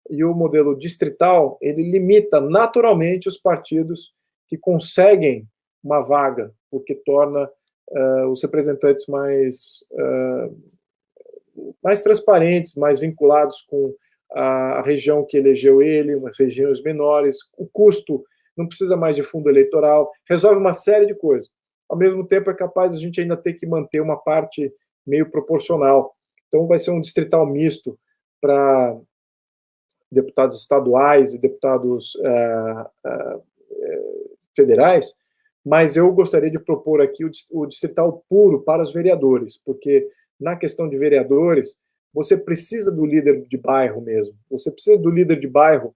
E o modelo distrital, ele limita naturalmente os partidos que conseguem uma vaga, porque torna uh, os representantes mais, uh, mais transparentes, mais vinculados com a, a região que elegeu ele, umas regiões menores, o custo não precisa mais de fundo eleitoral, resolve uma série de coisas. Ao mesmo tempo, é capaz de a gente ainda ter que manter uma parte meio proporcional. Então, vai ser um distrital misto para deputados estaduais e deputados uh, uh, federais, mas eu gostaria de propor aqui o, distrital puro para os vereadores, porque na questão de vereadores, você precisa do líder de bairro mesmo, você precisa do líder de bairro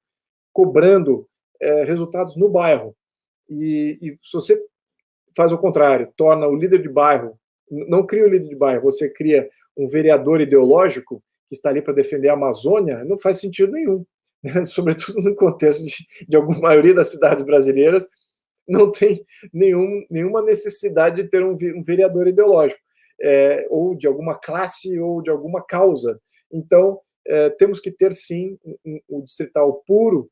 cobrando é, resultados no bairro. E, e, se você faz o contrário, torna o líder de bairro, não cria o líder de bairro, você cria um vereador ideológico que está ali para defender a Amazônia, não faz sentido nenhum. Né? Sobretudo no contexto de, de alguma maioria das cidades brasileiras, não tem nenhum, nenhuma necessidade de ter um, um vereador ideológico, é, ou de alguma classe, ou de alguma causa. Então, é, temos que ter, sim, o um, um distrital puro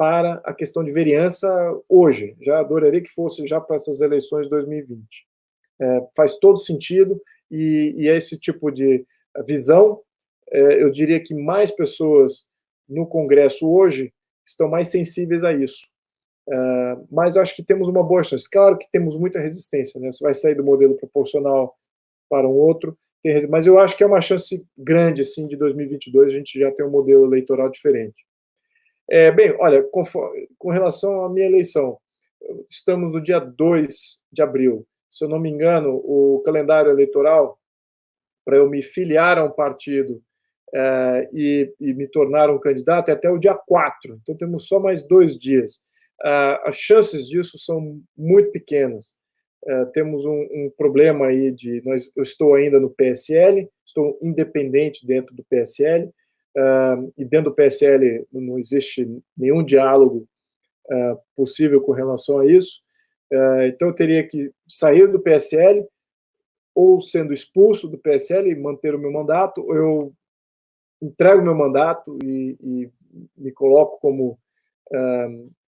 para a questão de vereança hoje. Já adoraria que fosse já para essas eleições de 2020. É, faz todo sentido e, e é esse tipo de visão. É, eu diria que mais pessoas no Congresso hoje estão mais sensíveis a isso. É, mas eu acho que temos uma boa chance. Claro que temos muita resistência, né? Você vai sair do modelo proporcional para um outro, tem, mas eu acho que é uma chance grande, assim, de 2022 a gente já ter um modelo eleitoral diferente. É, bem, olha, com, com relação à minha eleição, estamos no dia 2 de abril. Se eu não me engano, o calendário eleitoral para eu me filiar a um partido é, e, e, me tornar um candidato é até o dia 4. Então temos só mais dois dias. Ah, as chances disso são muito pequenas. É, temos um, um, problema aí de nós, eu estou ainda no PSL, estou independente dentro do PSL uh, e dentro do PSL não existe nenhum diálogo uh, possível com relação a isso. Uh, então eu teria que sair do PSL ou sendo expulso do PSL e manter o meu mandato, ou eu entrego meu mandato e, e me coloco como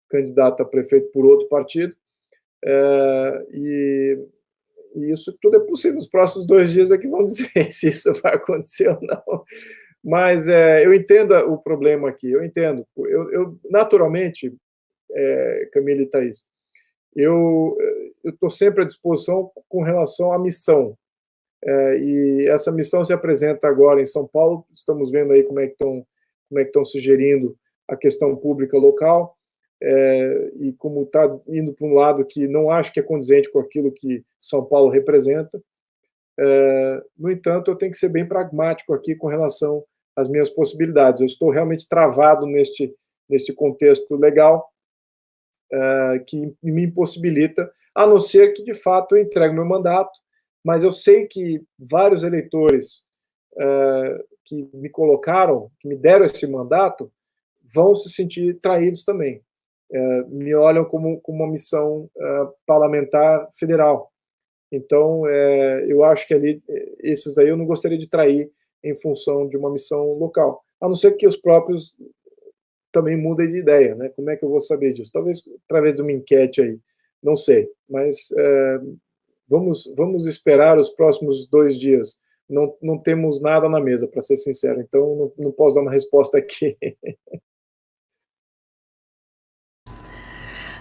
candidato a prefeito por outro partido. e, e isso tudo é possível. Nos próximos dois dias é que vão dizer se isso vai acontecer ou não. Mas é, eu entendo o problema aqui, eu entendo. Eu, eu naturalmente, é, Camila e Thaís, eu estou sempre à disposição com relação à missão. É, e essa missão se apresenta agora em São Paulo. Estamos vendo aí como é que estão como é que estão sugerindo a questão pública local é, e como está indo para um lado que não acho que é condizente com aquilo que São Paulo representa. É, no entanto, eu tenho que ser bem pragmático aqui com relação as minhas possibilidades. Eu estou realmente travado neste, neste contexto legal uh, que me impossibilita, a não ser que de fato eu entregue meu mandato, mas eu sei que vários eleitores uh, que me colocaram, que me deram esse mandato, vão se sentir traídos também. Uh, me olham como, como uma missão parlamentar federal. Então, eu acho que ali, esses aí eu não gostaria de trair em função de uma missão local, a não ser que os próprios também muda de ideia, né? Como é que eu vou saber disso? Talvez através de uma enquete aí, não sei. Mas é, vamos, vamos esperar os próximos dois dias. Não, não temos nada na mesa, para ser sincero. Então, não, não posso dar uma resposta aqui.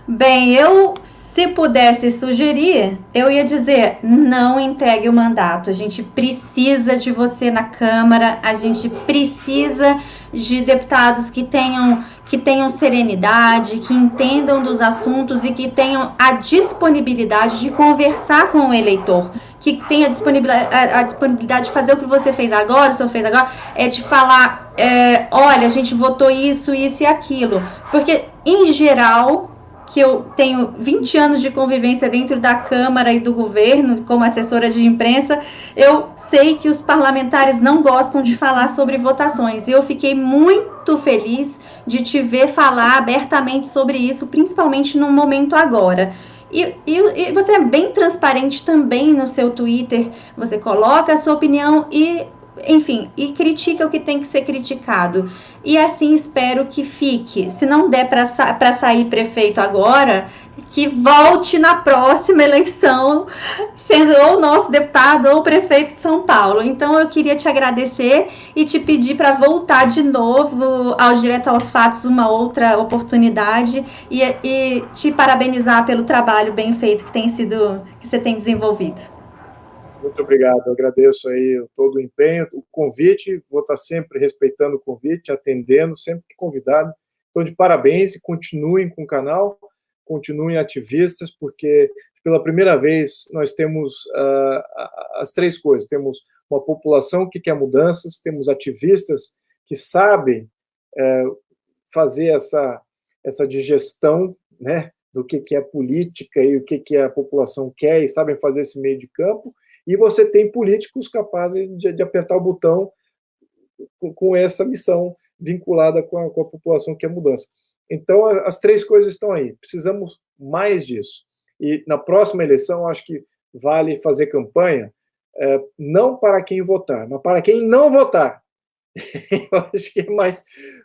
Bem, eu se pudesse sugerir, eu ia dizer: não entregue o mandato. A gente precisa de você na Câmara, a gente precisa de deputados que tenham, que tenham serenidade, que entendam dos assuntos e que tenham a disponibilidade de conversar com o eleitor, que tenha a disponibilidade, a, a disponibilidade de fazer o que você fez agora, o senhor fez agora, é de falar, é, olha, a gente votou isso, isso e aquilo. Porque, em geral, que eu tenho 20 anos de convivência dentro da Câmara e do governo, como assessora de imprensa, eu sei que os parlamentares não gostam de falar sobre votações. E eu fiquei muito feliz de te ver falar abertamente sobre isso, principalmente no momento agora. E, e, e, você é bem transparente também no seu Twitter. Você coloca a sua opinião e enfim, e critica o que tem que ser criticado. E assim espero que fique. Se não der para sa sair prefeito agora, que volte na próxima eleição, sendo ou nosso deputado ou prefeito de São Paulo. Então eu queria te agradecer e te pedir para voltar de novo ao Direto aos Fatos uma outra oportunidade e, e te parabenizar pelo trabalho bem feito que tem sido que você tem desenvolvido. Muito obrigado, eu agradeço aí todo o empenho, o convite, vou estar sempre respeitando o convite, atendendo, sempre que convidado. Então, de parabéns e continuem com o canal, continuem ativistas, porque pela primeira vez nós temos uh, as três coisas: temos uma população que quer mudanças, temos ativistas que sabem uh, fazer essa, essa digestão, né? do que, que é política e o que, que a população quer e sabem fazer esse meio de campo, e você tem políticos capazes de, de apertar o botão com, com, essa missão vinculada com a, com a população que é mudança. Então, as três coisas estão aí. Precisamos mais disso. E na próxima eleição, acho que vale fazer campanha é, não para quem votar, mas para quem não votar. Eu acho que é mais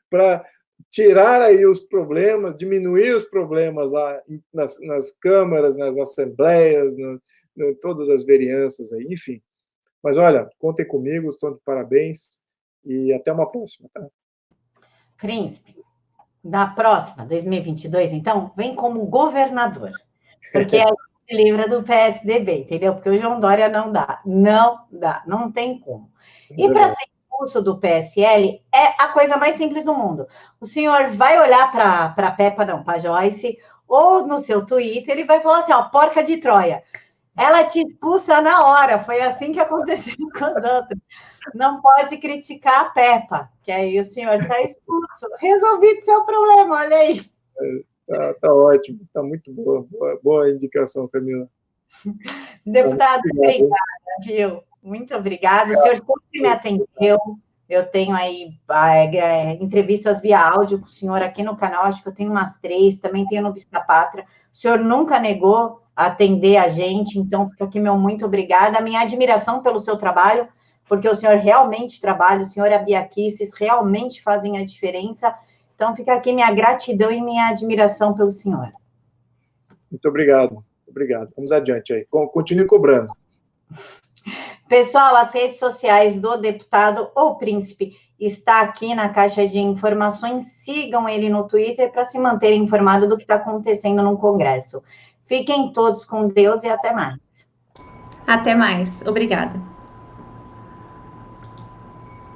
para tirar aí os problemas, diminuir os problemas lá nas, nas câmaras, nas assembleias, no, né, todas as vereanças aí, enfim. Mas olha, contem comigo, estão de parabéns e até uma próxima, tá? Príncipe, na próxima, 2022, então, vem como governador, porque aí se livra do PSDB, entendeu? Porque o João Dória não dá, não dá, não tem como. E para ser expulso do PSL é a coisa mais simples do mundo. O senhor vai olhar para a Peppa, não, para Joyce, ou no seu Twitter, ele vai falar assim, ó, porca de Troia ela te expulsa na hora. Foi assim que aconteceu com os outros. Não pode criticar a Peppa, que aí o senhor está expulso. Resolvido seu problema, olha aí. Está tá ótimo, está muito boa, boa, boa indicação, Camila. Deputado, obrigada, viu? Muito obrigada. O senhor sempre me atendeu. Eu tenho aí é, é, entrevistas via áudio com o senhor aqui no canal, acho que eu tenho umas três, também tenho no Vista Pátria. O senhor nunca negou atender a gente. Então, fica aqui meu muito obrigada. A minha admiração pelo seu trabalho, porque o senhor realmente trabalha, o senhor a Bia Kisses realmente fazem a diferença. Então, fica aqui minha gratidão e minha admiração pelo senhor. Muito obrigado. Obrigado. Vamos adiante aí. Continue cobrando. Pessoal, as redes sociais do deputado ou príncipe está aqui na caixa de informações. Sigam ele no Twitter para se manter informado do que está acontecendo no Congresso. Fiquem todos com Deus e até mais. Até mais. Obrigada.